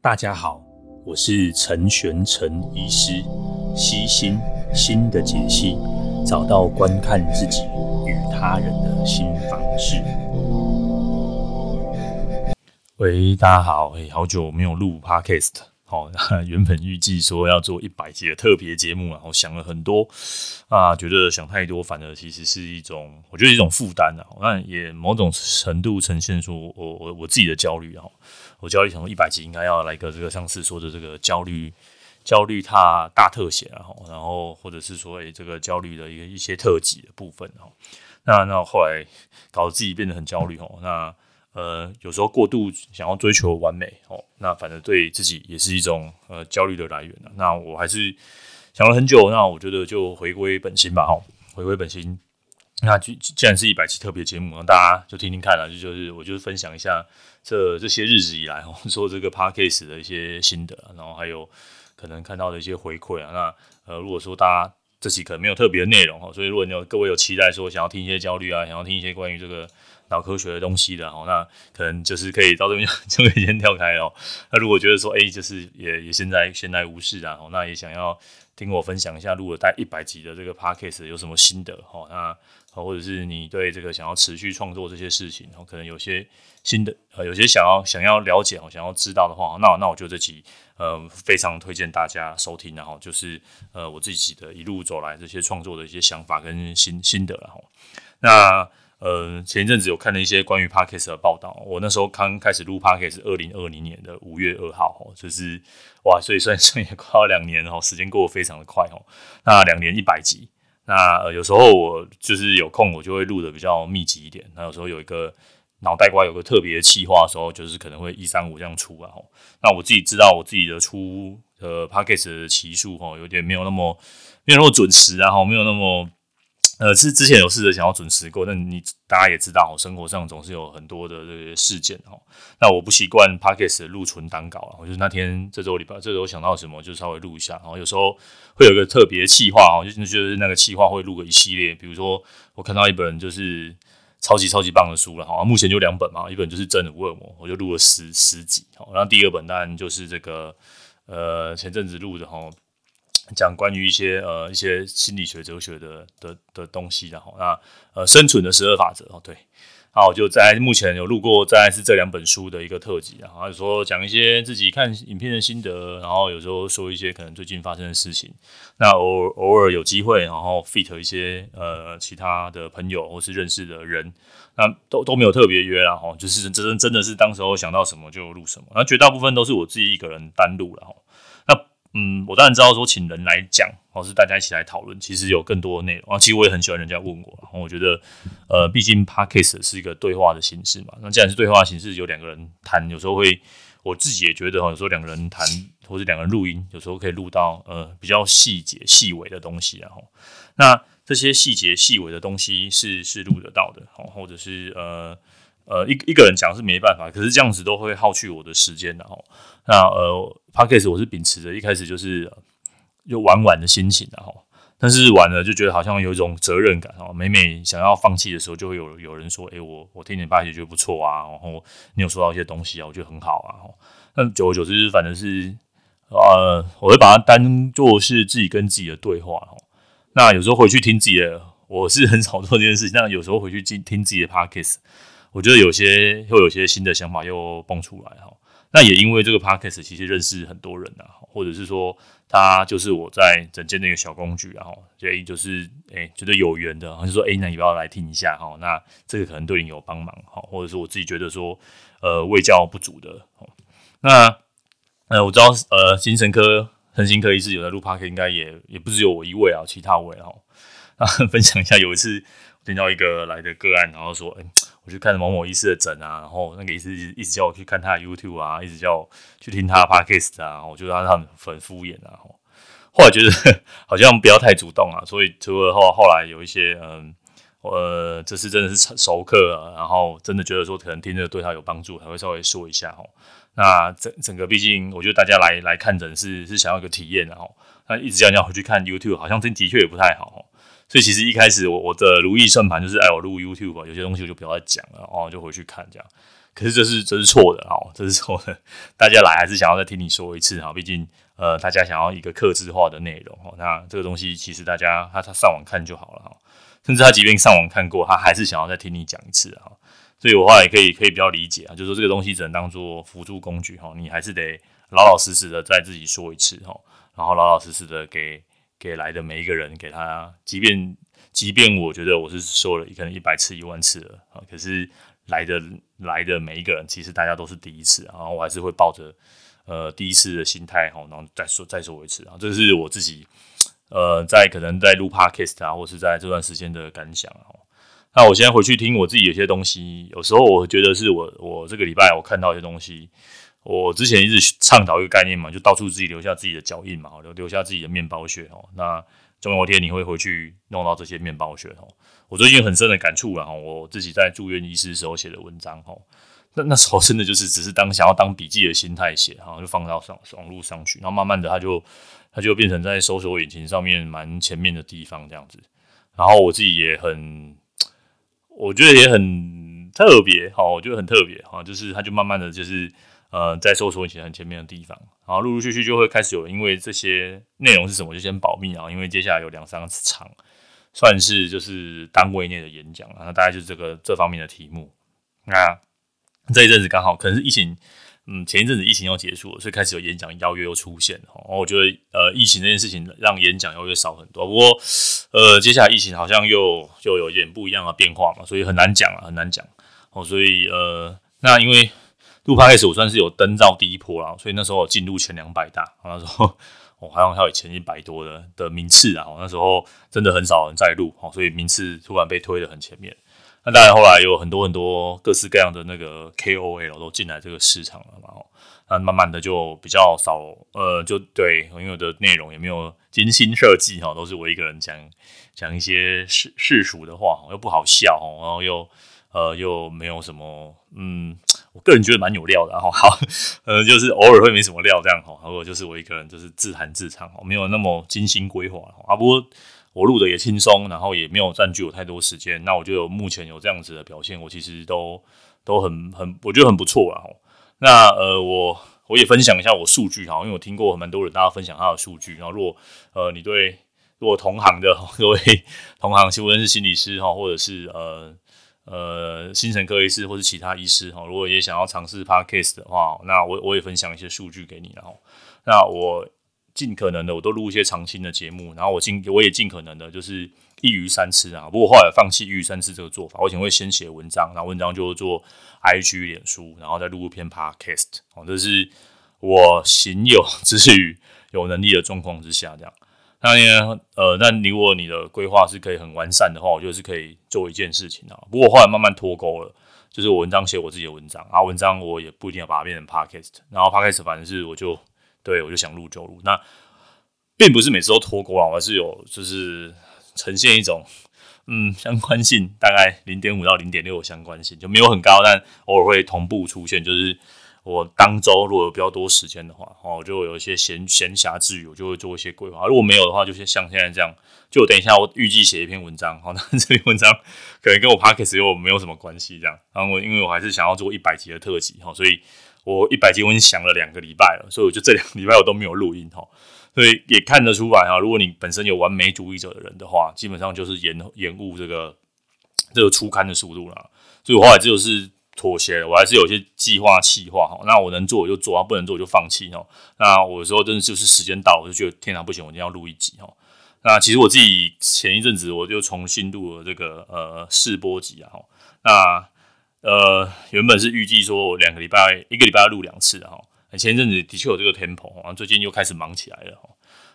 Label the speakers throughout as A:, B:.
A: 大家好，我是陈玄陈医师，悉心心的解析，找到观看自己与他人的新方式。喂，大家好，哎，好久没有录 Podcast，好，原本预计说要做一百集的特别节目，然后想了很多啊，觉得想太多，反而其实是一种，我觉得一种负担啊，那也某种程度呈现出我我我自己的焦虑啊。我焦虑想说一百集应该要来个这个上次说的这个焦虑焦虑它大特写，然后然后或者是说诶这个焦虑的一个一些特辑的部分哦，那那后来搞得自己变得很焦虑哦，那呃有时候过度想要追求完美哦，那反正对自己也是一种呃焦虑的来源。那我还是想了很久，那我觉得就回归本心吧哈，回归本心。那既既然是一百期特别节目，那大家就听听看了，就就是我就是分享一下这这些日子以来我们，做这个 podcast 的一些心得，然后还有可能看到的一些回馈啊。那呃，如果说大家这期可能没有特别的内容哈，所以如果你有各位有期待说想要听一些焦虑啊，想要听一些关于这个脑科学的东西的哈，那可能就是可以到这边就可以先跳开了。那如果觉得说哎，就是也也现在闲来无事啊，那也想要听我分享一下录了大概一百集的这个 podcast 有什么心得哈，那。或者是你对这个想要持续创作这些事情，然后可能有些新的呃，有些想要想要了解哦，想要知道的话，那那我觉得这期呃非常推荐大家收听，然后就是呃我自己的一路走来这些创作的一些想法跟心心得，然后那呃前一阵子有看了一些关于 Podcast 的报道，我那时候刚开始录 Podcast 是二零二零年的五月二号哦，就是哇，所以算算也快要两年哦，时间过得非常的快哦，那两年一百集。那呃，有时候我就是有空，我就会录的比较密集一点。那有时候有一个脑袋瓜有个特别的气话的时候，就是可能会一三五这样出啊。那我自己知道我自己的出呃 p a c k a g e 的期数哈，有点没有那么没有那么准时然后，没有那么。呃，是之前有试着想要准时过，但你大家也知道，生活上总是有很多的这些事件哦。那我不习惯 Podcast 的录存档稿啊，我就是那天这周礼拜这周想到什么就稍微录一下，然后有时候会有个特别企划哦，就是就是那个企划会录个一系列，比如说我看到一本就是超级超级棒的书了哈，目前就两本嘛，一本就是真的福尔摩，我就录了十十集，然后第二本当然就是这个呃前阵子录的哈。讲关于一些呃一些心理学哲学的的的东西，然后那呃生存的十二法则哦，对，好，我就在目前有录过，在是这两本书的一个特辑，然后有时候讲一些自己看影片的心得，然后有时候说一些可能最近发生的事情，那偶偶尔有机会，然后 fit 一些呃其他的朋友或是认识的人，那都都没有特别约啦哈，就是真真的是当时候想到什么就录什么，那绝大部分都是我自己一个人单录了哈。嗯，我当然知道说请人来讲，或是大家一起来讨论，其实有更多的内容啊。其实我也很喜欢人家问我，然后我觉得，呃，毕竟 Podcast 是一个对话的形式嘛。那既然是对话形式，有两个人谈，有时候会，我自己也觉得哈，有时候两个人谈，或是两个人录音，有时候可以录到呃比较细节、细微的东西，然后那这些细节、细微的东西是是录得到的，或者是呃。呃，一一个人讲是没办法，可是这样子都会耗去我的时间的哦。那呃，Podcast 我是秉持着一开始就是就玩玩的心情的哈，但是玩了就觉得好像有一种责任感哦。每每想要放弃的时候，就会有有人说：“诶、我我听你 Podcast 觉得不错啊，然后你有说到一些东西啊，我觉得很好啊。”那久而久之，反正是呃，我会把它当做是自己跟自己的对话哦。那有时候回去听自己的，我是很少做这件事情。那有时候回去听听自己的 Podcast。我觉得有些会有些新的想法又蹦出来哈，那也因为这个 podcast 其实认识很多人呐，或者是说他就是我在整间的一个小工具，然后所以就是哎、欸、觉得有缘的，就说哎、那你不要来听一下哈，那这个可能对你有帮忙哈，或者是我自己觉得说呃卫教不足的，那呃我知道呃精神科、身心科医师有在录 podcast，应该也也不只有我一位啊，其他位哈，那分享一下有一次。听到一个来的个案，然后说：“哎、我去看某某医师的诊啊，然后那个医师一直叫我去看他的 YouTube 啊，一直叫我去听他的 Podcast 啊，我觉得他很很敷衍啊。后来觉得 好像不要太主动啊，所以除了后后来有一些嗯，呃，这次真的是熟客啊，然后真的觉得说可能听着对他有帮助，还会稍微说一下哦。那整整个毕竟我觉得大家来来看诊是是想要一个体验，然后那一直叫你要回去看 YouTube，好像真的确也不太好。”所以其实一开始我我的如意算盘就是，哎，我录 YouTube 吧，有些东西我就不要再讲了，哦，就回去看这样。可是这是这是错的哈，这是错的。大家来还是想要再听你说一次哈，毕竟呃，大家想要一个克制化的内容哈。那这个东西其实大家他他上网看就好了哈，甚至他即便上网看过，他还是想要再听你讲一次哈。所以我话也可以可以比较理解啊，就是说这个东西只能当做辅助工具哈，你还是得老老实实的再自己说一次哈，然后老老实实的给给来的每一个人给他，即便即便我觉得我是说了可能一百次一万次了啊，可是来的来的每一个人其实大家都是第一次，然后我还是会抱着呃第一次的心态哈，然后再说再说一次啊，这是我自己呃在可能在录 Podcast 啊，或是在这段时间的感想啊。那我现在回去听我自己有些东西，有时候我觉得是我我这个礼拜我看到一些东西，我之前一直倡导一个概念嘛，就到处自己留下自己的脚印嘛，留留下自己的面包屑哦。那总有一天你会回去弄到这些面包屑哦。我最近很深的感触了哈，我自己在住院医师时候写的文章哈，那那时候真的就是只是当想要当笔记的心态写哈，就放到上网络上去，然后慢慢的它就它就变成在搜索引擎上面蛮前面的地方这样子，然后我自己也很。我觉得也很特别，哈，我觉得很特别，哈，就是它就慢慢的就是，呃，在搜索引擎很前面的地方，然后陆陆续续就会开始有因为这些内容是什么就先保密啊，因为接下来有两三场，算是就是单位内的演讲，然后大概就是这个这方面的题目，那这一阵子刚好可能是疫情。嗯，前一阵子疫情要结束了，所以开始有演讲邀约又出现。哦，我觉得呃，疫情这件事情让演讲邀约少很多。不过呃，接下来疫情好像又又有一点不一样的变化嘛，所以很难讲啊，很难讲。哦，所以呃，那因为录 p o d c 我算是有登到第一波了，所以那时候进入前两百大，那时候我好像还有前一百多的的名次啊。那时候真的很少人在录，所以名次突然被推得很前面。那当然，后来有很多很多各式各样的那个 KOL 都进来这个市场了嘛，那慢慢的就比较少，呃，就对，因为我的内容也没有精心设计哈，都是我一个人讲讲一些世世俗的话，又不好笑，然后又呃又没有什么，嗯，我个人觉得蛮有料的，然后好，呃，就是偶尔会没什么料这样哈，如果就是我一个人就是自弹自唱，没有那么精心规划啊，不过。我录的也轻松，然后也没有占据我太多时间，那我就有目前有这样子的表现，我其实都都很很，我觉得很不错啦。那呃，我我也分享一下我数据哈，因为我听过蛮多人大家分享他的数据，然后如果呃你对如果同行的各位同行，无论是心理师哈，或者是呃呃精神科医师或者其他医师哈，如果也想要尝试 Podcast 的话，那我我也分享一些数据给你，然后那我。尽可能的，我都录一些长青的节目，然后我尽我也尽可能的，就是一鱼三吃啊。不过后来放弃一鱼三吃这个做法，我以前会先写文章，然后文章就做 IG 脸书，然后再录一篇 Podcast 哦，这是我行有之余有能力的状况之下这样。那呢，呃，那如果你的规划是可以很完善的话，我觉得是可以做一件事情啊。不过后来慢慢脱钩了，就是我文章写我自己的文章，然后文章我也不一定要把它变成 Podcast，然后 Podcast 反正是我就。对，我就想录就录，那并不是每次都脱钩啊，而是有就是呈现一种嗯相关性，大概零点五到零点六相关性，就没有很高，但偶尔会同步出现。就是我当周如果有比较多时间的话，哦，我就有一些闲闲暇之余，我就会做一些规划。如果没有的话，就像像现在这样，就等一下我预计写一篇文章，好，那 这篇文章可能跟我 Podcast 又没有什么关系，这样。然后我因为我还是想要做一百集的特辑，哈，所以。我一百集我已经想了两个礼拜了，所以我就这两个礼拜我都没有录音哈，所以也看得出来哈，如果你本身有完美主义者的人的话，基本上就是延延误这个这个出刊的速度了。所以我后来就是妥协了，我还是有些计划企划哈，那我能做我就做，不能做我就放弃哈。那我有时候真的就是时间到，我就觉得天哪不行，我一定要录一集哈。那其实我自己前一阵子我就重新录了这个呃试播集啊，那。呃，原本是预计说我两个礼拜，一个礼拜录两次哈。前一阵子的确有这个 tempo，最近又开始忙起来了哈。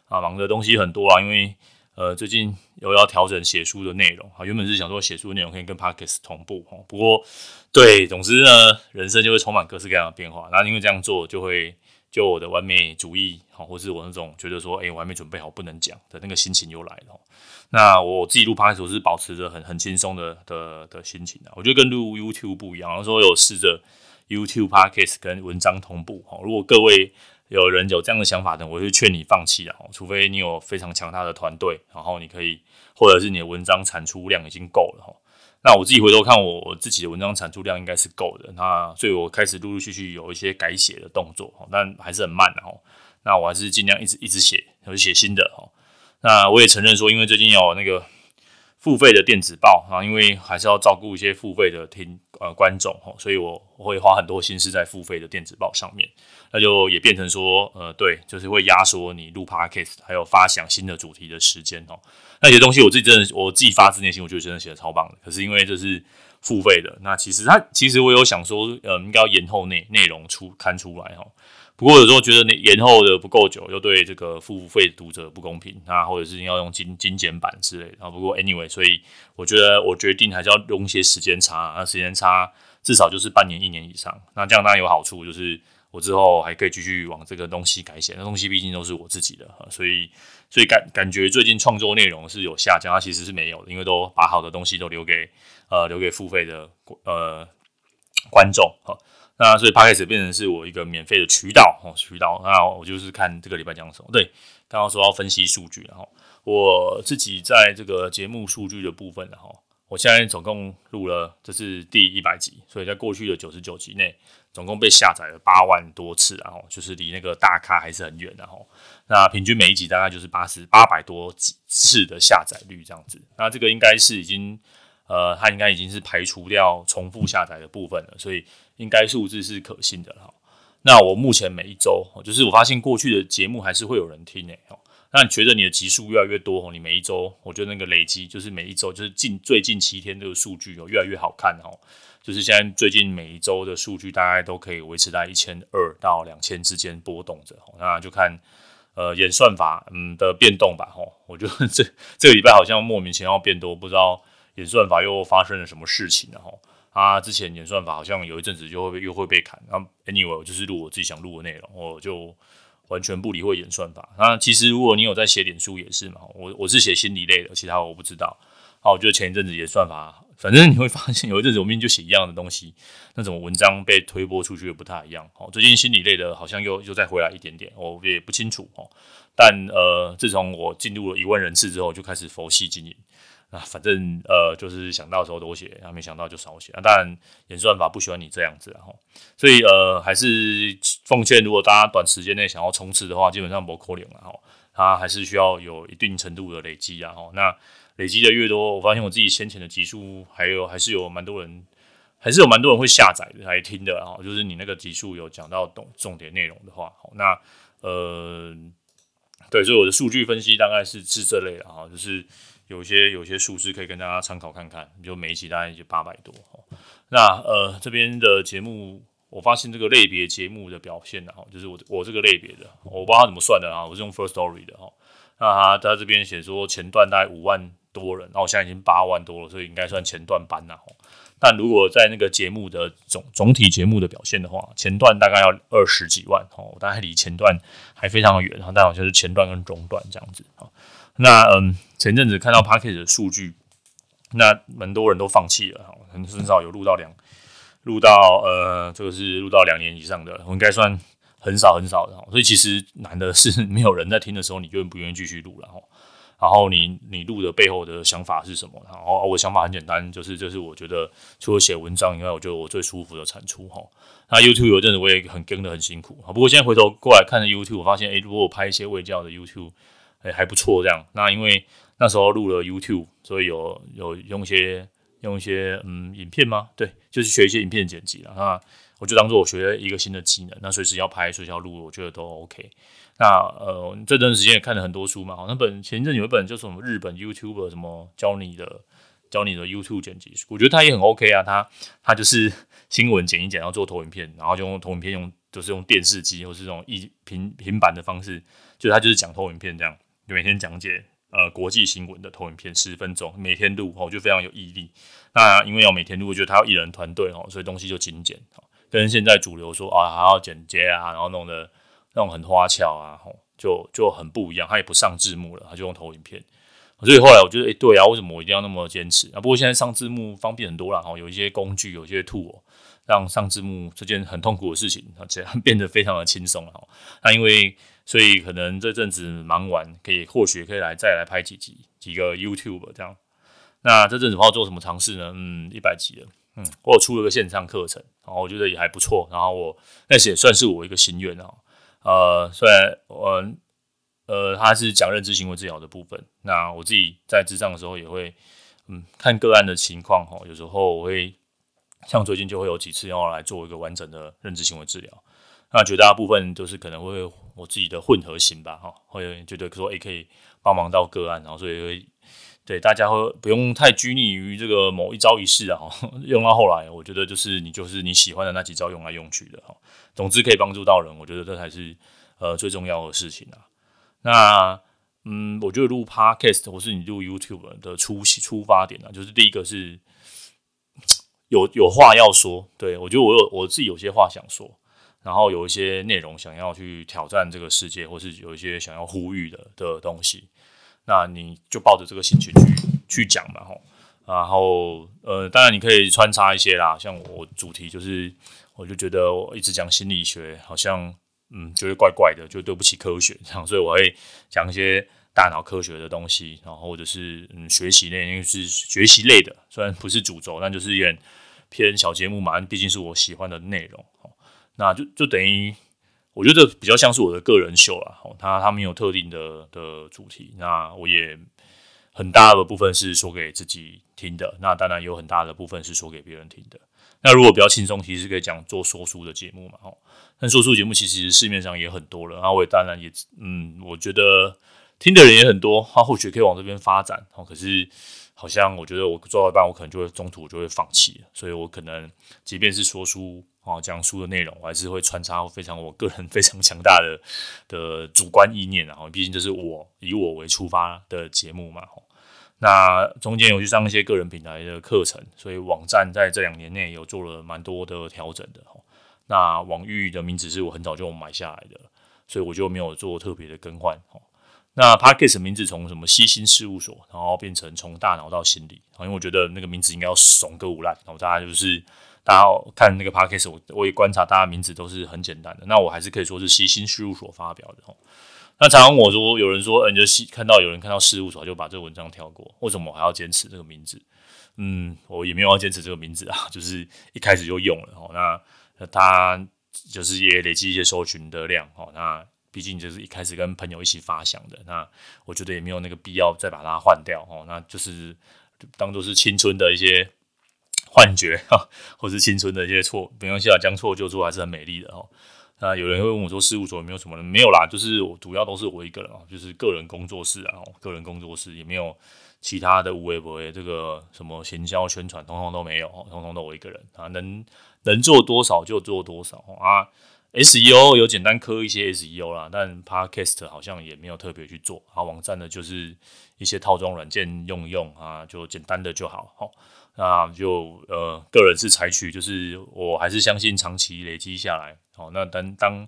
A: 啊，忙的东西很多啊，因为呃，最近有要调整写书的内容啊。原本是想说写书的内容可以跟 Podcast 同步哈，不过对，总之呢，人生就会充满各式各样的变化。那因为这样做，就会就我的完美主义，好，或是我那种觉得说，哎，我还没准备好不能讲的那个心情又来了。那我自己录 Podcast 是保持着很很轻松的的的心情的，我觉得跟录 YouTube 不一样。然后说有试着 YouTube Podcast 跟文章同步哈，如果各位有人有这样的想法的，我就劝你放弃了，除非你有非常强大的团队，然后你可以或者是你的文章产出量已经够了哈。那我自己回头看，我自己的文章产出量应该是够的。那所以我开始陆陆续续有一些改写的动作，但还是很慢的哦。那我还是尽量一直一直写，有写新的哦。那我也承认说，因为最近有那个付费的电子报啊，因为还是要照顾一些付费的听呃观众哦，所以我会花很多心思在付费的电子报上面。那就也变成说，呃，对，就是会压缩你录 Podcast 还有发想新的主题的时间哦。那些东西我自己真的，我自己发自内心，我觉得真的写的超棒的。可是因为这是付费的，那其实他其实我有想说，呃，应该要延后内内容出刊出来哈。不过有时候觉得你延后的不够久，又对这个付费读者不公平，那或者是要用精精简版之类的。啊，不过 anyway，所以我觉得我决定还是要用一些时间差，那时间差至少就是半年一年以上。那这样当然有好处，就是。我之后还可以继续往这个东西改写，那东西毕竟都是我自己的，所以所以感感觉最近创作内容是有下降，它其实是没有的，因为都把好的东西都留给呃留给付费的呃观众哈，那所以 Podcast 变成是我一个免费的渠道哦渠道，那我就是看这个礼拜讲什么。对，刚刚说要分析数据，然后我自己在这个节目数据的部分，然后我现在总共录了这是第一百集，所以在过去的九十九集内。总共被下载了八万多次，然后就是离那个大咖还是很远，然后那平均每一集大概就是八十八百多次的下载率这样子。那这个应该是已经呃，它应该已经是排除掉重复下载的部分了，所以应该数字是可信的哈。那我目前每一周，就是我发现过去的节目还是会有人听诶。那你觉得你的集数越来越多哦，你每一周，我觉得那个累积就是每一周就是近最近七天这个数据哦越来越好看哦。就是现在最近每一周的数据大概都可以维持在一千二到两千之间波动着，那就看呃演算法嗯的变动吧吼。我觉得这这个礼拜好像莫名其妙变多，不知道演算法又发生了什么事情了吼。啊，之前演算法好像有一阵子就会又会被砍，那 anyway 我就是录我自己想录的内容，我就完全不理会演算法。那其实如果你有在写脸书也是嘛，我我是写心理类的，其他我不知道。好，我觉得前一阵子演算法。反正你会发现，有一阵子我明明就写一样的东西，那种文章被推播出去也不太一样。哦，最近心理类的好像又又再回来一点点，我也不清楚哦。但呃，自从我进入了一万人次之后，就开始佛系经营。啊，反正呃，就是想到时候多写，然后没想到就少写。啊，当然演算法不喜欢你这样子，然后所以呃，还是奉劝，如果大家短时间内想要冲刺的话，基本上不扣脸了哈。它还是需要有一定程度的累积，然后那。累积的越多，我发现我自己先前的集数还有还是有蛮多人，还是有蛮多人会下载来听的啊。就是你那个集数有讲到重重点内容的话，好，那呃，对，所以我的数据分析大概是是这类的啊，就是有些有些数字可以跟大家参考看看。就每一集大概就八百多，那呃这边的节目，我发现这个类别节目的表现啊，就是我我这个类别的，我不知道他怎么算的啊，我是用 first story 的哈。那他在这边写说前段大概五万。多人，那我现在已经八万多了，所以应该算前段班了。但如果在那个节目的总总体节目的表现的话，前段大概要二十几万哦，大概离前段还非常的远。但好像是前段跟中段这样子啊。那嗯，前阵子看到 Podcast 的数据，那蛮多人都放弃了，很很少有录到两录到呃，这个是录到两年以上的，我应该算很少很少的。所以其实难的是没有人在听的时候，你就不愿意继续录了哈。然后你你录的背后的想法是什么？然后我想法很简单，就是就是我觉得除了写文章以外，我觉得我最舒服的产出哈。那 YouTube 有阵子我也很跟得很辛苦啊。不过现在回头过来看 YouTube，我发现诶，如果我拍一些未教的 YouTube，诶还不错这样。那因为那时候录了 YouTube，所以有有用一些用一些嗯影片吗？对，就是学一些影片剪辑了。那我就当做我学一个新的技能。那随时要拍，随时要录，我觉得都 OK。那呃，这段时间也看了很多书嘛。那本前阵有一本就是什么日本 YouTuber 什么教你的教你的 YouTube 剪辑，我觉得他也很 OK 啊。他他就是新闻剪一剪，然后做投影片，然后就用投影片用就是用电视机或是这种一平平板的方式，就他就是讲投影片这样，每天讲解呃国际新闻的投影片十分钟，每天录哦，就非常有毅力。那因为要每天录，我觉得他要一人团队哦，所以东西就精简，跟现在主流说啊还要剪接啊，然后弄得。那种很花俏啊，吼，就就很不一样。他也不上字幕了，他就用投影片。所以后来我觉得，诶、对啊，为什么我一定要那么坚持啊？不过现在上字幕方便很多了，吼，有一些工具，有些 tool，让上字幕这件很痛苦的事情，而且变得非常的轻松了。那因为所以可能这阵子忙完，可以或许可以来再来拍几集几个 YouTube 这样。那这阵子不知道做什么尝试呢？嗯，一百集了，嗯，我有出了个线上课程，然后我觉得也还不错。然后我那也算是我一个心愿啊。呃，虽然我呃他是讲认知行为治疗的部分，那我自己在智障的时候也会嗯看个案的情况哈，有时候我会像最近就会有几次要来做一个完整的认知行为治疗。那绝大部分都是可能会我自己的混合型吧，哈，会觉得说诶可以帮忙到个案，然后所以会对大家会不用太拘泥于这个某一招一式啊，用到后来，我觉得就是你就是你喜欢的那几招用来用去的，哈，总之可以帮助到人，我觉得这才是呃最重要的事情啊。那嗯，我觉得录 Podcast 或是你录 YouTube 的出出发点啊，就是第一个是 有有话要说，对，我觉得我有我自己有些话想说。然后有一些内容想要去挑战这个世界，或是有一些想要呼吁的的东西，那你就抱着这个心情去去讲嘛，吼。然后呃，当然你可以穿插一些啦，像我主题就是，我就觉得我一直讲心理学，好像嗯，觉得怪怪的，就对不起科学这样，所以我会讲一些大脑科学的东西，然后或者是嗯学习类，因为是学习类的，虽然不是主轴，但就是一偏小节目嘛，毕竟是我喜欢的内容。那就就等于，我觉得比较像是我的个人秀啦。哦，他他没有特定的的主题，那我也很大的部分是说给自己听的。那当然有很大的部分是说给别人听的。那如果比较轻松，其实可以讲做说书的节目嘛。哦，但说书节目其实市面上也很多了。然后我也当然也嗯，我觉得听的人也很多，他或许可以往这边发展。哦，可是好像我觉得我做到一半，我可能就会中途就会放弃。所以我可能即便是说书。哦，讲书的内容我还是会穿插非常我个人 非常强大的的主观意念，然后毕竟这是我以我为出发的节目嘛。那中间有去上一些个人品牌的课程，所以网站在这两年内有做了蛮多的调整的。那网域的名字是我很早就买下来的，所以我就没有做特别的更换。那 Podcast 名字从什么西心事务所，然后变成从大脑到心理，因为我觉得那个名字应该要怂个无赖，然后大家就是。大家看那个 podcast，我我也观察，大家名字都是很简单的。那我还是可以说是西心事务所发表的哦。那常常我说有人说，嗯，就是看到有人看到事务所就把这个文章跳过，为什么我还要坚持这个名字？嗯，我也没有要坚持这个名字啊，就是一开始就用了。哦，那那他就是也累积一些搜寻的量。哦，那毕竟就是一开始跟朋友一起发想的，那我觉得也没有那个必要再把它换掉。哦，那就是当做是青春的一些。幻觉哈，或是青春的一些错，没关系啊，将错就错还是很美丽的哦。那有人会问我说，事务所有没有什么人？没有啦，就是我主要都是我一个人啊，就是个人工作室啊，个人工作室也没有其他的有的没的这个什么行销宣传，通通都没有，通通都我一个人啊，能能做多少就做多少啊。SEO 有简单磕一些 SEO 啦，但 Podcast 好像也没有特别去做啊。网站的就是一些套装软件用一用啊，就简单的就好，好。那就呃，个人是采取，就是我还是相信长期累积下来，好，那当当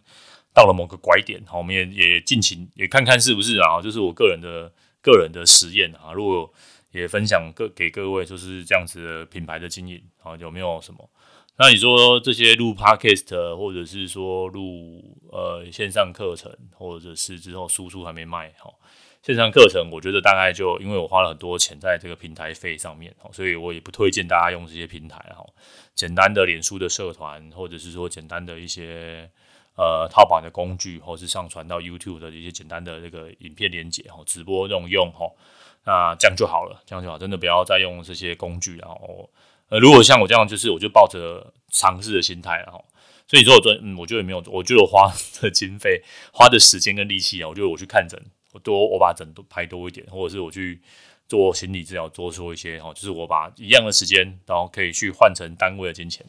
A: 到了某个拐点，好，我们也也尽情也看看是不是啊，就是我个人的个人的实验啊，如果也分享各给各位就是这样子的品牌的经营，好，有没有什么？那你说这些录 Podcast 或者是说录呃线上课程，或者是之后输出还没卖，好。线上课程，我觉得大概就因为我花了很多钱在这个平台费上面，所以我也不推荐大家用这些平台哈。简单的脸书的社团，或者是说简单的一些呃套版的工具，或是上传到 YouTube 的一些简单的这个影片连结哈，直播这种用哈，那这样就好了，这样就好，真的不要再用这些工具。然后呃，如果像我这样，就是我就抱着尝试的心态，然后所以说我觉得嗯，我觉得没有，我觉得我花的经费、花的时间跟力气啊，我觉得我去看诊。我多我把整都排多一点，或者是我去做心理治疗，多说一些哈，就是我把一样的时间，然后可以去换成单位的金钱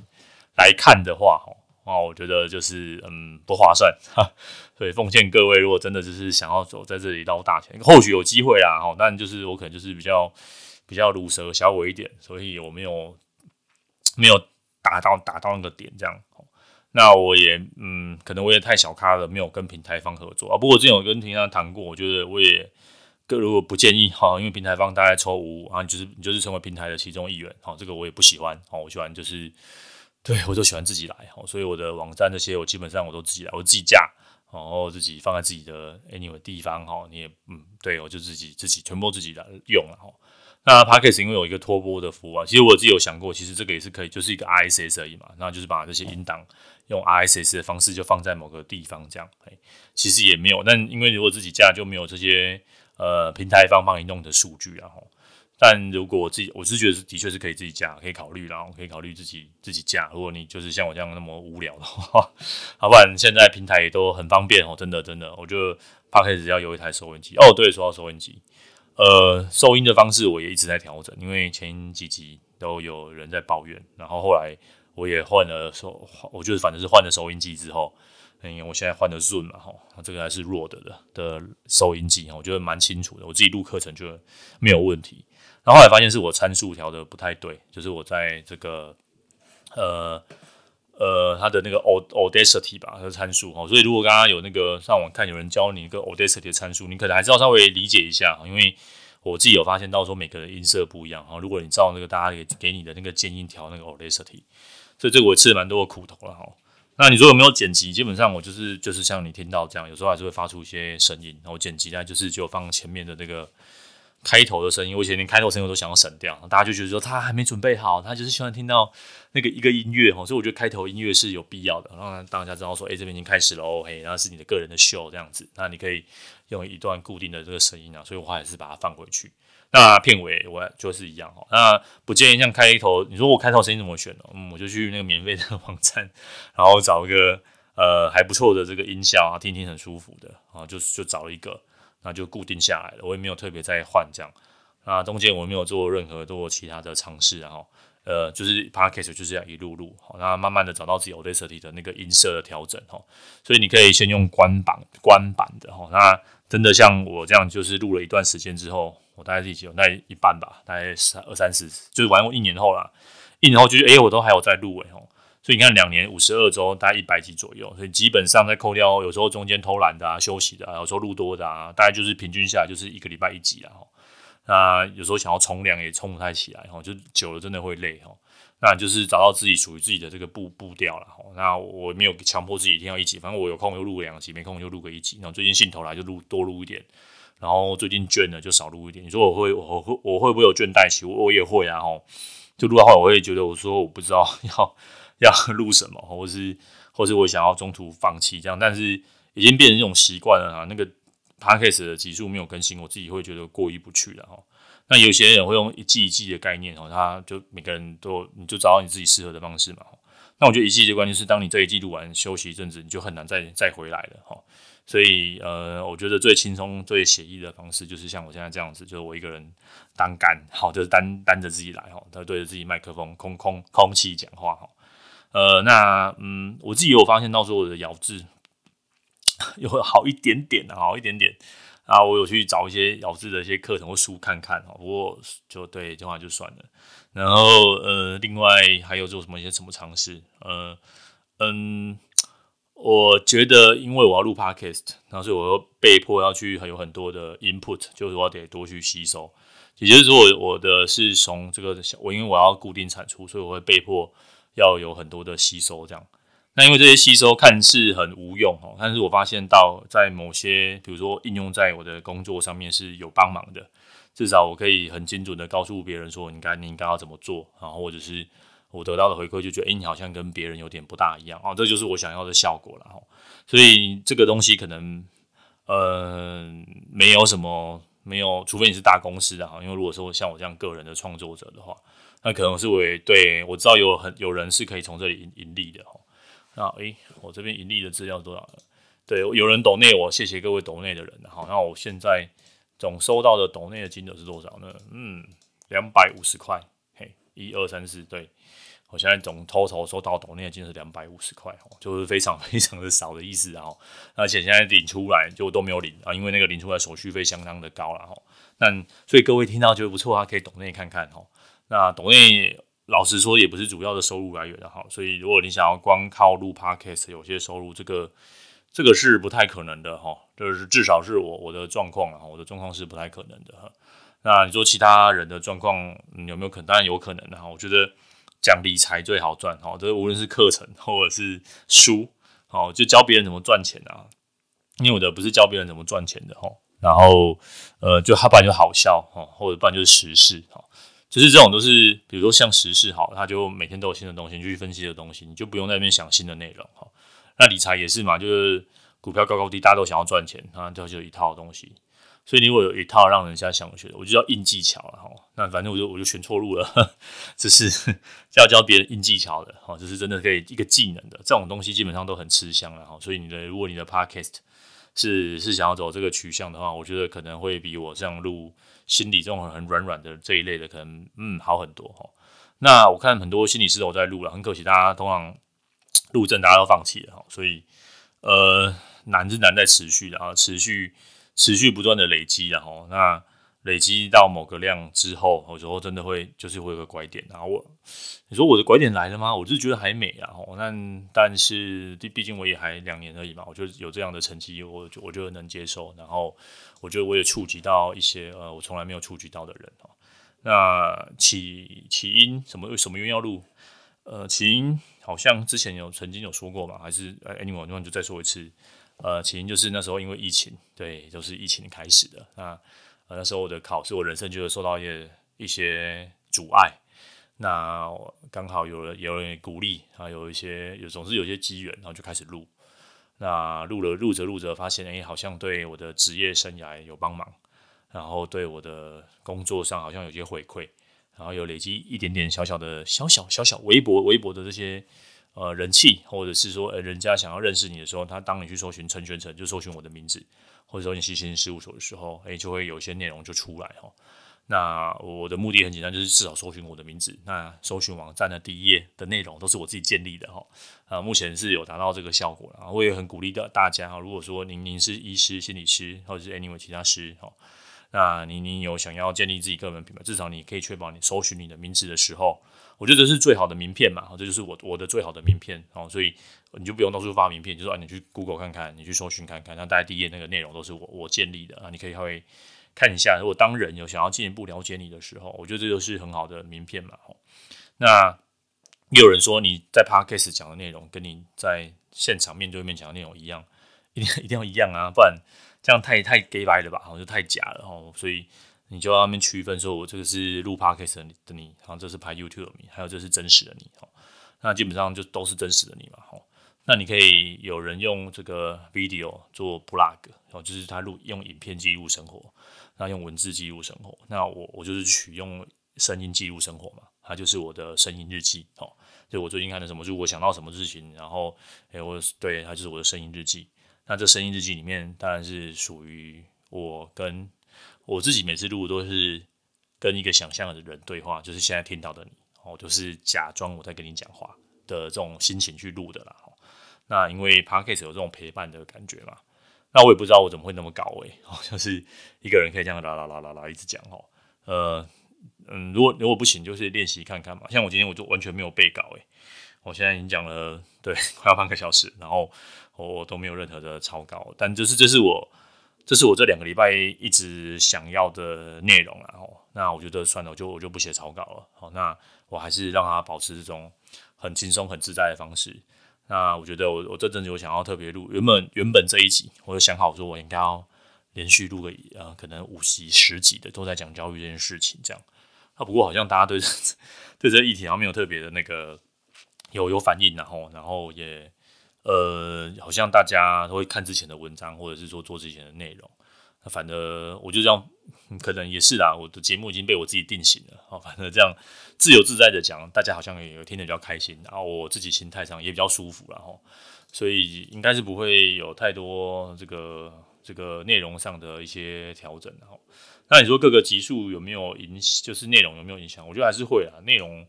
A: 来看的话，哈，我觉得就是嗯不划算哈。所以奉劝各位，如果真的就是想要走在这里捞大钱，或许有机会啦，哈，但就是我可能就是比较比较鲁蛇小我一点，所以我没有没有达到达到那个点这样。那我也嗯，可能我也太小咖了，没有跟平台方合作啊。不过之前有跟平台方谈过，我觉得我也个如果不建议哈，因为平台方大概抽五，然后就是你就是成为平台的其中一员，好，这个我也不喜欢，好，我喜欢就是对我就喜欢自己来，好，所以我的网站这些我基本上我都自己来，我自己架，然后自己放在自己的 anyway 地方哈，你也嗯，对我就自己自己全部自己来用了哈。那 Podcast 因为有一个拖播的服务啊，其实我自己有想过，其实这个也是可以，就是一个 RSS 而已嘛，那就是把这些音档用 RSS 的方式就放在某个地方这样，其实也没有。但因为如果自己架就没有这些呃平台方帮你弄的数据啊，但如果我自己我是觉得是的确是可以自己架，可以考虑，然后可以考虑自己自己架。如果你就是像我这样那么无聊的话，好，不然现在平台也都很方便哦，真的真的，我觉得 Podcast 只要有一台收音机哦，对，说到收音机。呃，收音的方式我也一直在调整，因为前几集都有人在抱怨，然后后来我也换了收，我就是反正是换了收音机之后，因为我现在换的 Zoom 嘛，哈，这个还是弱的的的收音机，我觉得蛮清楚的，我自己录课程就没有问题。然后后来发现是我参数调的不太对，就是我在这个呃。呃，它的那个 Audacity 吧，它的参数哦，所以如果刚刚有那个上网看有人教你一个 Audacity 的参数，你可能还是要稍微理解一下，因为我自己有发现到说每个人音色不一样哈。如果你照那个大家给给你的那个建议调那个 Audacity，所以这个我吃了蛮多的苦头了哈。那你说有没有剪辑？基本上我就是就是像你听到这样，有时候还是会发出一些声音，然后剪辑呢就是就放前面的那个。开头的声音，我以前连开头声音我都想要省掉，大家就觉得说他还没准备好，他就是喜欢听到那个一个音乐哈，所以我觉得开头音乐是有必要的，让大家知道说，哎，这边已经开始了哦，嘿，然后是你的个人的秀这样子，那你可以用一段固定的这个声音啊，所以我还是把它放回去。那片尾我就是一样哈，那不建议像开头，你说我开头声音怎么选呢？嗯，我就去那个免费的网站，然后找一个呃还不错的这个音效啊，听听很舒服的啊，就就找一个。那就固定下来了，我也没有特别再换这样。那中间我没有做任何做其他的尝试，然后呃，就是 Podcast 就这样一路录，好，那慢慢的找到自己 Audacity 的那个音色的调整哈。所以你可以先用关版关版的哈。那真的像我这样，就是录了一段时间之后，我大概自己有那一半吧，大概三二三十，就是玩过一年后啦，一年后就是哎，我都还有在录哎吼。所以你看，两年五十二周，大概一百集左右。所以基本上再扣掉，有时候中间偷懒的啊、休息的啊，有时候录多的啊，大概就是平均下来就是一个礼拜一集啊。那有时候想要冲量也冲不太起来哈，就久了真的会累哈。那就是找到自己属于自己的这个步步调了哈。那我没有强迫自己一定要一集，反正我有空就录两集，没空就录个一集。然后最近兴头来就录多录一点，然后最近倦了就少录一点。你说我会我会我会不会有倦怠期？我也会啊哈。就录到后来我会觉得我说我不知道 要。要录什么，或是，或是我想要中途放弃这样，但是已经变成一种习惯了哈。那个 podcast 的集数没有更新，我自己会觉得过意不去了哈。那有些人会用一季一季的概念哈，他就每个人都你就找到你自己适合的方式嘛。那我觉得一季的关键是，当你这一季录完休息一阵子，你就很难再再回来了哈。所以呃，我觉得最轻松、最写意的方式就是像我现在这样子，就是我一个人单干，好，就是单单着自己来哈，他对着自己麦克风空空空气讲话哈。呃，那嗯，我自己有发现到说我的咬字有好一点点，好一点点啊。我有去找一些咬字的一些课程或书看看哈，不过就对这话就算了。然后呃，另外还有做什么一些什么尝试？呃嗯，我觉得因为我要录 podcast，然后所以我又被迫要去有很多的 input，就是我得多去吸收。也就是说，我我的是从这个我因为我要固定产出，所以我会被迫。要有很多的吸收，这样。那因为这些吸收看似很无用哦，但是我发现到在某些，比如说应用在我的工作上面是有帮忙的。至少我可以很精准的告诉别人说，应该你应该要怎么做，然后或者是我得到的回馈就觉得，诶，你好像跟别人有点不大一样哦，这就是我想要的效果了。所以这个东西可能，呃，没有什么，没有，除非你是大公司的哈，因为如果说像我这样个人的创作者的话。那可能是我对我知道有很有人是可以从这里盈盈利的哈。那诶、我这边盈利的资料多少？对，有人抖内我，谢谢各位抖内的人。好，那我现在总收到的抖内的金额是多少呢？嗯，两百五十块。嘿，一二三四，对，我现在总偷偷收到抖内的金额是两百五十块，就是非常非常的少的意思。然后，而且现在领出来就都没有领啊，因为那个领出来手续费相当的高了哈。那所以各位听到觉得不错啊，可以抖内看看哈。那抖内老实说也不是主要的收入来源哈，所以如果你想要光靠录 Podcast 有些收入，这个这个是不太可能的哈，就是至少是我我的状况啊，我的状况是不太可能的哈。那你说其他人的状况有没有可能？当然有可能的哈。我觉得讲理财最好赚哈，这无论是课程或者是书，哦就教别人怎么赚钱啊，因为我的不是教别人怎么赚钱的哈，然后呃，就他不然就好笑哈，或者不然就是时事哈，就是这种都是，比如说像时事好，他就每天都有新的东西，你就去分析的东西，你就不用在那边想新的内容哈。那理财也是嘛，就是股票高高低，大家都想要赚钱，啊，就就有一套东西。所以你如果有一套让人家想学的，我就叫硬技巧了哈。那反正我就我就选错路了，这是 要教别人硬技巧的哈，这是真的可以一个技能的。这种东西基本上都很吃香了哈。所以你的如果你的 podcast 是是想要走这个取向的话，我觉得可能会比我这样录心理这种很软软的这一类的可能嗯好很多哈。那我看很多心理师都在录了，很可惜大家通常录证大家都放弃了哈。所以呃难是难在持续的啊，持续。持续不断的累积，然后那累积到某个量之后，有时候真的会就是会有个拐点。然后我，你说我的拐点来了吗？我就是觉得还没啊。但但是毕竟我也还两年而已嘛，我就有这样的成绩，我就我觉得能接受。然后我觉得我也触及到一些呃我从来没有触及到的人哦。那起起因什么什么原因要录？呃，起因好像之前有曾经有说过嘛，还是，anyway，那就再说一次。呃，起因就是那时候因为疫情，对，都、就是疫情开始的。那呃那时候我的考试，我人生就会受到一些一些阻碍。那刚好有人有人鼓励啊，有一些有总是有一些机缘，然后就开始录。那录了录着录着，发现哎、好像对我的职业生涯有帮忙，然后对我的工作上好像有些回馈，然后有累积一点点小小的小小小小微薄微薄的这些。呃，人气，或者是说，呃，人家想要认识你的时候，他当你去搜寻陈全成，就搜寻我的名字，或者说你去新事务所的时候，诶，就会有些内容就出来哈。那我的目的很简单，就是至少搜寻我的名字。那搜寻网站的第一页的内容都是我自己建立的哈。啊，目前是有达到这个效果了。我也很鼓励的大家哈，如果说您您是医师、心理师，或者是 anyway 其他师哈，那您您有想要建立自己个人品牌，至少你可以确保你搜寻你的名字的时候。我觉得这是最好的名片嘛，这就是我我的最好的名片哦，所以你就不用到处发名片，就说啊，你去 Google 看看，你去搜寻看看，那大概第一页那个内容都是我我建立的啊，你可以稍微看一下。如果当人有想要进一步了解你的时候，我觉得这就是很好的名片嘛。那也有人说你在 Podcast 讲的内容跟你在现场面对面讲的内容一样，一定一定要一样啊，不然这样太太 gay 白了吧，好就太假了哦，所以。你就要那边区分，说我这个是录 podcast 的你，然后这是拍 YouTube 的你，还有这是真实的你，那基本上就都是真实的你嘛，那你可以有人用这个 video 做 blog，哦就是他录用影片记录生活，那用文字记录生活，那我我就是取用声音记录生活嘛，它就是我的声音日记，哦，就我最近看的什么，就我想到什么事情，然后诶，我对，它就是我的声音日记，那这声音日记里面当然是属于我跟。我自己每次录都是跟一个想象的人对话，就是现在听到的你，哦，就是假装我在跟你讲话的这种心情去录的啦。那因为 Podcast 有这种陪伴的感觉嘛，那我也不知道我怎么会那么搞诶，哦，就是一个人可以这样啦啦啦啦啦一直讲哦，呃，嗯，如果如果不行，就是练习看看嘛。像我今天我就完全没有背稿诶，我现在已经讲了对 快要半个小时，然后我都没有任何的草稿，但就是这是我。这是我这两个礼拜一直想要的内容了哦。那我觉得算了，我就我就不写草稿了。好，那我还是让它保持这种很轻松、很自在的方式。那我觉得我我这阵子我想要特别录，原本原本这一集我就想好说，我应该要连续录个呃，可能五集、十集的都在讲教育这件事情这样。啊，不过好像大家对 对这议题好像没有特别的那个有有反应，然后然后也。呃，好像大家都会看之前的文章，或者是说做之前的内容。反正我就这样，可能也是啦。我的节目已经被我自己定型了。好，反正这样自由自在的讲，大家好像也有听得比较开心。然后我自己心态上也比较舒服了哈。所以应该是不会有太多这个这个内容上的一些调整。哈，那你说各个集数有没有影响？就是内容有没有影响？我觉得还是会啊，内容。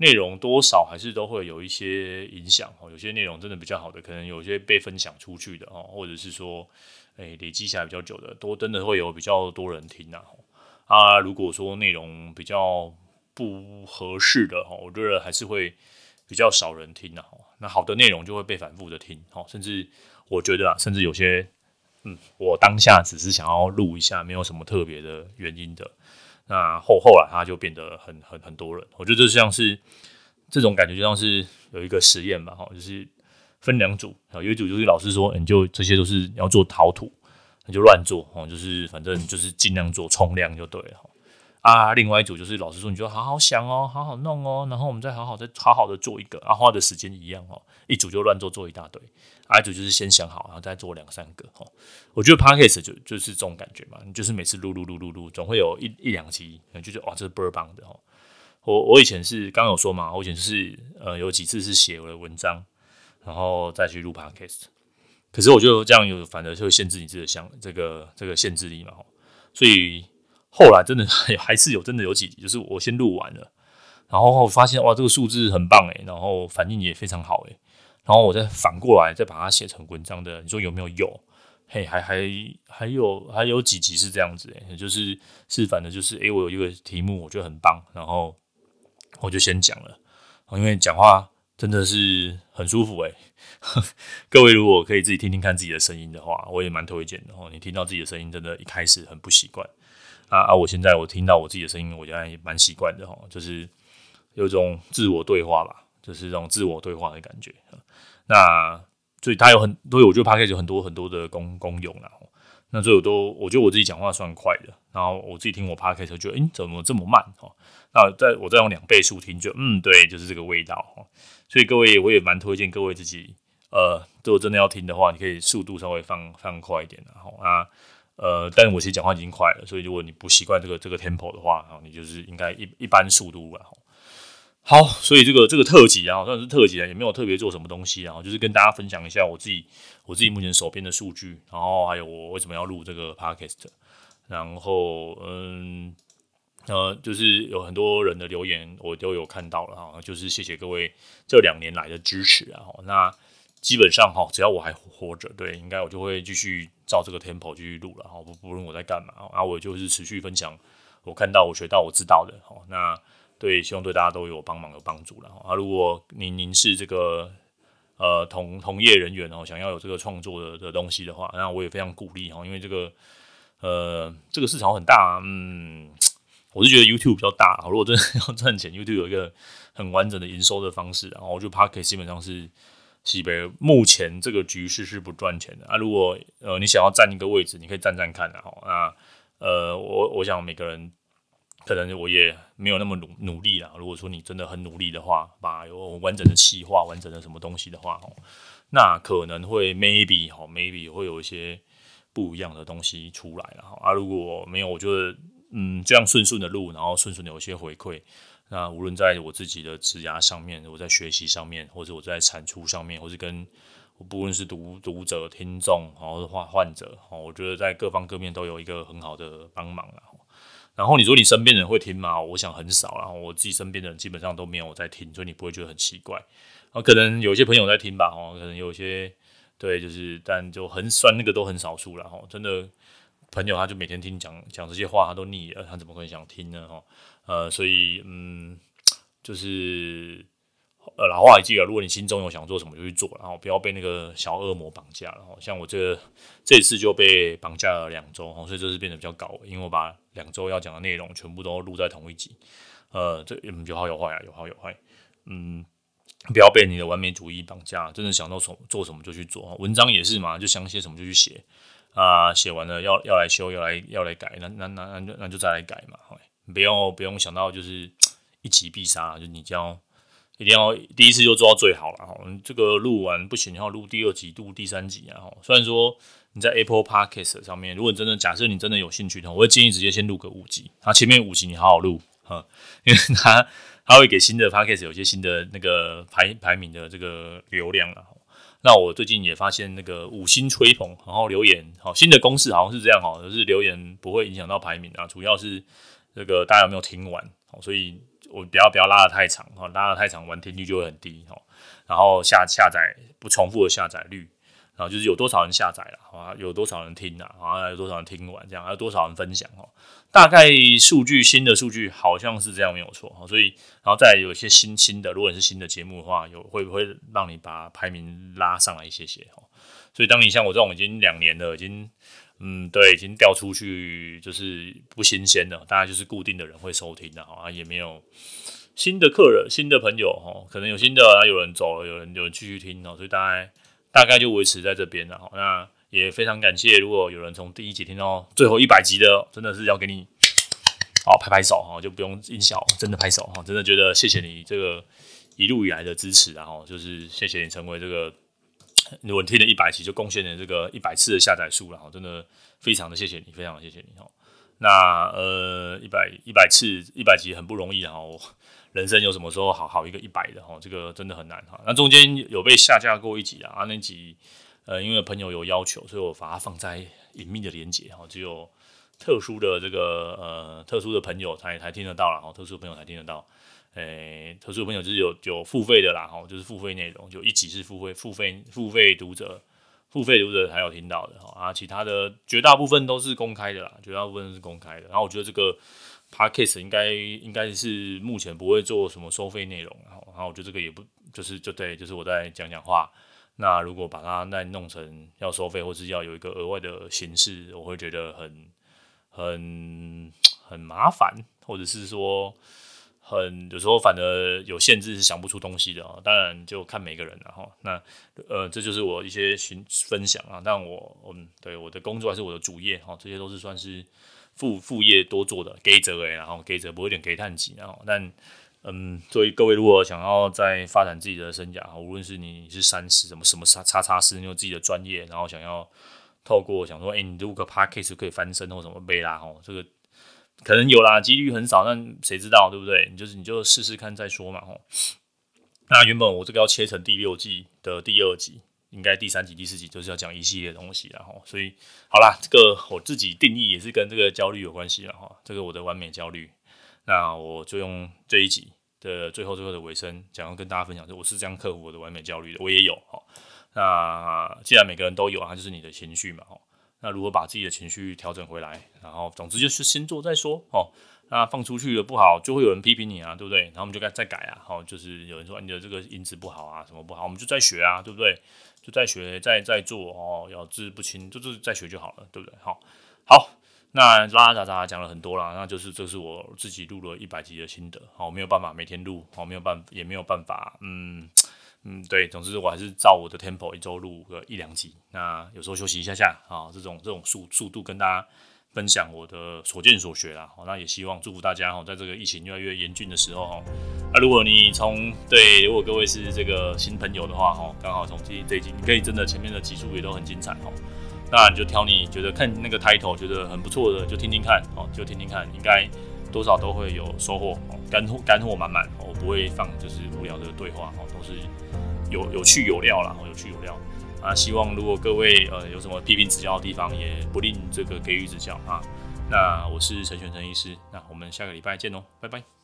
A: 内容多少还是都会有一些影响哦，有些内容真的比较好的，可能有些被分享出去的哦，或者是说，诶累积下来比较久的，多真的会有比较多人听呐。啊，如果说内容比较不合适的哈，我觉得还是会比较少人听呐。那好的内容就会被反复的听，哦，甚至我觉得啊，甚至有些，嗯，我当下只是想要录一下，没有什么特别的原因的。那后后来他就变得很很很多人，我觉得就像是这种感觉，就像是有一个实验吧，哈，就是分两组，有一组就是老师说，你就这些都是要做陶土，那就乱做哦，就是反正就是尽量做冲量就对了。啊，另外一组就是老师说，你就好好想哦，好好弄哦，然后我们再好好再好好的做一个啊，花的时间一样哦，一组就乱做做一大堆，啊，一组就是先想好，然后再做两三个哦。我觉得 Podcast 就就是这种感觉嘛，你就是每次录录录录录，总会有一一两集，就觉得哇，这是倍儿棒的哦。我我以前是刚有说嘛，我以前是呃有几次是写我的文章，然后再去录 Podcast，可是我觉得这样有反而就会限制你自己的想这个这个限制力嘛，所以。后来真的 还是有真的有几集，就是我先录完了，然后发现哇，这个数字很棒诶，然后反应也非常好诶，然后我再反过来再把它写成文章的，你说有没有有？嘿，还还还有还有几集是这样子诶，就是是反正就是诶，我有一个题目我觉得很棒，然后我就先讲了，因为讲话真的是很舒服诶。各位如果可以自己听听看自己的声音的话，我也蛮推荐的哦。你听到自己的声音，真的一开始很不习惯。啊啊！我现在我听到我自己的声音，我觉得也蛮习惯的哈，就是有一种自我对话吧，就是这种自我对话的感觉。那所以它有很多，我觉得 Podcast 有很多很多的功功用啦。那所以我都我觉得我自己讲话算快的，然后我自己听我 Podcast 就觉得，诶，怎么这么慢哈？那在我再用两倍速听，就嗯，对，就是这个味道哈。所以各位，我也蛮推荐各位自己，呃，如果真的要听的话，你可以速度稍微放放快一点，然后啊。呃，但我其实讲话已经快了，所以如果你不习惯这个这个 tempo 的话，啊，你就是应该一一般速度吧。好，所以这个这个特辑啊，算是特辑啊，也没有特别做什么东西啊，就是跟大家分享一下我自己我自己目前手边的数据，然后还有我为什么要录这个 podcast，然后嗯呃，就是有很多人的留言我都有看到了哈，就是谢谢各位这两年来的支持啊，那。基本上哈，只要我还活着，对，应该我就会继续照这个 tempo 继续录了哈。不不论我在干嘛，然后我就是持续分享我看到、我学到、我知道的哈。那对，希望对大家都有帮忙、有帮助了哈。啊，如果您您是这个呃同同业人员哦，想要有这个创作的的东西的话，那我也非常鼓励哈，因为这个呃这个市场很大，嗯，我是觉得 YouTube 比较大。如果真的 要赚钱，YouTube 有一个很完整的营收的方式，然后我觉得 Podcast 基本上是。西北目前这个局势是不赚钱的啊！如果呃你想要占一个位置，你可以占占看的哈。那呃，我我想每个人可能我也没有那么努努力啦。如果说你真的很努力的话，把有完整的企划、完整的什么东西的话，那可能会 maybe 哈，maybe 会有一些不一样的东西出来了哈。啊，如果没有，我觉得嗯，这样顺顺的路，然后顺顺的有一些回馈。那无论在我自己的职涯上面，我在学习上面，或者我在产出上面，或是跟我不论是读读者、听众，或者患患者，我觉得在各方各面都有一个很好的帮忙啊。然后你说你身边人会听吗？我想很少。然后我自己身边的人基本上都没有在听，所以你不会觉得很奇怪。可能有些朋友在听吧，哦可能有些对，就是但就很算那个都很少数了。真的朋友他就每天听讲讲这些话，他都腻了，他怎么可能想听呢？呃，所以嗯，就是呃，老话一句啊，如果你心中有想做什么，就去做，然后不要被那个小恶魔绑架了。像我这这次就被绑架了两周，所以这次变得比较高，因为我把两周要讲的内容全部都录在同一集。呃，这有好有坏啊，有好有坏。嗯，不要被你的完美主义绑架，真的想到什做什么就去做。文章也是嘛，就想写什么就去写啊，写完了要要来修，要来要来改，那那那那就那就再来改嘛。不用不用想到就是一击必杀，就你这样一定要第一次就做到最好了哈。这个录完不行，然后录第二集、录第三集啊。虽然说你在 Apple Podcast 上面，如果你真的假设你真的有兴趣的话，我会建议直接先录个五集，那前面五集你好好录哈，因为它它会给新的 Podcast 有些新的那个排排名的这个流量了。那我最近也发现那个五星吹捧，然后留言好新的公式好像是这样哈，就是留言不会影响到排名啊，主要是。这个大家有没有听完？所以我不要不要拉得太长，拉得太长完听率就会很低哈。然后下下载不重复的下载率，然后就是有多少人下载了，啊，有多少人听啊，啊，有多少人听完这样，还有多少人分享哦。大概数据新的数据好像是这样没有错哈，所以然后再有一些新新的，如果是新的节目的话，有会不会让你把排名拉上来一些些？所以当你像我这种已经两年了，已经。嗯，对，已经调出去，就是不新鲜了。大概就是固定的人会收听的哈，也没有新的客人、新的朋友哈，可能有新的，有人走了，有人有人继续听哦，所以大概大概就维持在这边了哈。那也非常感谢，如果有人从第一集听到最后一百集的，真的是要给你好拍拍手哈，就不用音效，真的拍手哈，真的觉得谢谢你这个一路以来的支持，然后就是谢谢你成为这个，如果听了一百集就贡献了这个一百次的下载数了哈，真的非常的谢谢你，非常谢谢你哈。那呃，一百一百次一百集很不容易哈，人生有什么时候好好一个一百的哈，这个真的很难哈。那中间有被下架过一集啊，那集呃，因为朋友有要求，所以我把它放在隐秘的连接哈，只有特殊的这个呃特殊的朋友才才听得到啦，哈，特殊的朋友才听得到。诶、特殊朋友就是有有付费的啦，哈，就是付费内容，就一起是付费付费付费读者。付费读者才有听到的哈啊，其他的绝大部分都是公开的啦，绝大部分是公开的。然后我觉得这个 podcast 应该应该是目前不会做什么收费内容，然后然后我觉得这个也不就是就对，就是我在讲讲话。那如果把它再弄成要收费，或是要有一个额外的形式，我会觉得很很很麻烦，或者是说。很有时候，反而有限制是想不出东西的啊。当然就看每个人了哈。那呃，这就是我一些分分享啊。但我嗯，对我的工作还是我的主业哈。这些都是算是副副业多做的，给责哎，然后给责不会点给叹气然后。但嗯，作为各位如果想要再发展自己的生涯，无论是你是三师什么什么叉叉叉师，你有自己的专业，然后想要透过想说，哎、你录个 podcast 可以翻身或什么背啦哈，这个。可能有啦，几率很少，但谁知道，对不对？你就是你就试试看再说嘛，吼。那原本我这个要切成第六季的第二集，应该第三集、第四集就是要讲一系列东西，然后，所以好啦，这个我自己定义也是跟这个焦虑有关系了哈。这个我的完美焦虑，那我就用这一集的最后最后的尾声，讲要跟大家分享，就我是这样克服我的完美焦虑的，我也有哈。那既然每个人都有啊，就是你的情绪嘛，吼。那如何把自己的情绪调整回来？然后，总之就是先做再说哦。那放出去了不好，就会有人批评你啊，对不对？然后我们就该再改啊。好，就是有人说你的这个音质不好啊，什么不好，我们就再学啊，对不对？就再学，再再做哦。咬字不清，就是再学就好了，对不对？好，好，那拉拉杂杂讲了很多了，那就是这是我自己录了一百集的心得。好，没有办法每天录，好，没有办，也没有办法，嗯。嗯，对，总之我还是照我的 tempo 一周录个一两集，那有时候休息一下下啊，这种这种速速度跟大家分享我的所见所学啦。哦那也希望祝福大家哈，在这个疫情越来越严峻的时候哈，那如果你从对，如果各位是这个新朋友的话哈，刚好从这这一集，你可以真的前面的集数也都很精彩哈，那你就挑你觉得看那个 title 觉得很不错的，就听听看哦，就听听看，应该多少都会有收获哦，干货干货满满，我不会放就是无聊的对话哦，都是。有有趣有料啦，有趣有料啊！希望如果各位呃有什么批评指教的地方，也不吝这个给予指教啊。那我是陈玄成医师，那我们下个礼拜见喽，拜拜。